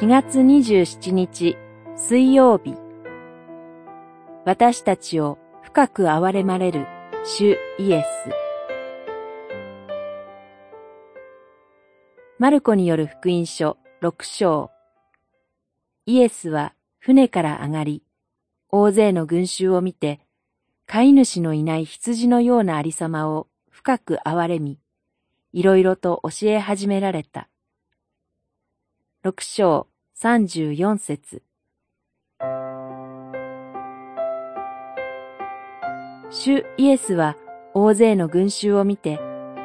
4月27日水曜日。私たちを深く憐れまれる主イエス。マルコによる福音書6章。イエスは船から上がり、大勢の群衆を見て、飼い主のいない羊のようなありさまを深く憐れみ、いろいろと教え始められた。六章。三十四節主イエスは大勢の群衆を見て、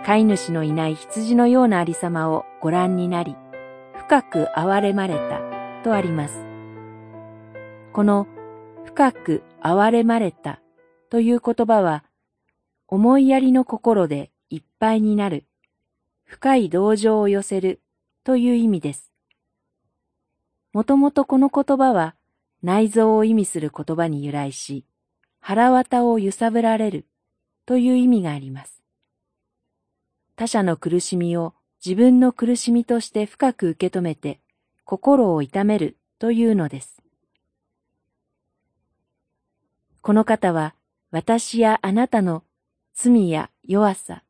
飼い主のいない羊のようなありさまをご覧になり、深く憐れまれたとあります。この深く憐れまれたという言葉は、思いやりの心でいっぱいになる、深い同情を寄せるという意味です。もともとこの言葉は内臓を意味する言葉に由来し、腹渡を揺さぶられるという意味があります。他者の苦しみを自分の苦しみとして深く受け止めて心を痛めるというのです。この方は私やあなたの罪や弱さ、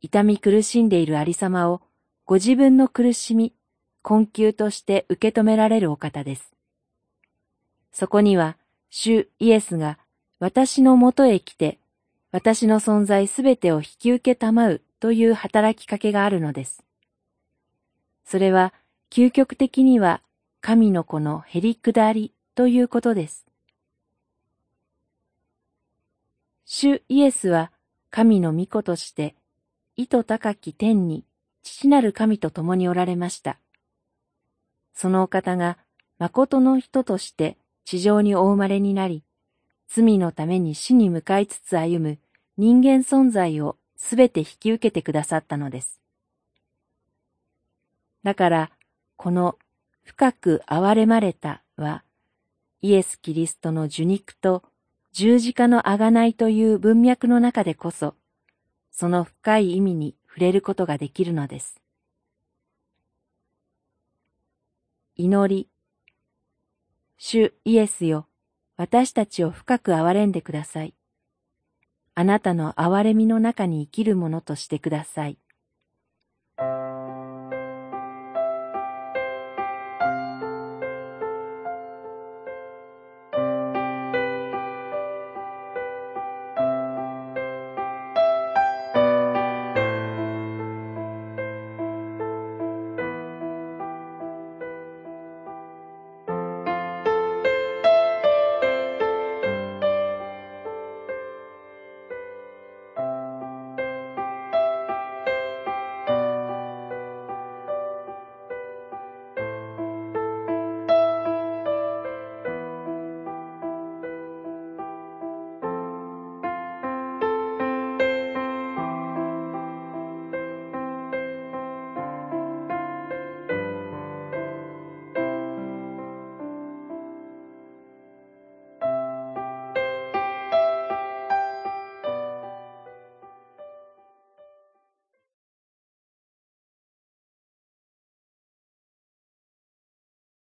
痛み苦しんでいるありさまをご自分の苦しみ、困窮として受け止められるお方です。そこには、主イエスが私のもとへ来て、私の存在すべてを引き受けたまうという働きかけがあるのです。それは、究極的には神の子のへりくだりということです。主イエスは神の御子として、意図高き天に父なる神と共におられました。そのお方が誠の人として地上にお生まれになり、罪のために死に向かいつつ歩む人間存在をすべて引き受けてくださったのです。だから、この深く憐れまれたは、イエス・キリストの受肉と十字架のあがないという文脈の中でこそ、その深い意味に触れることができるのです。祈り。主イエスよ、私たちを深く憐れんでください。あなたの憐れみの中に生きるものとしてください。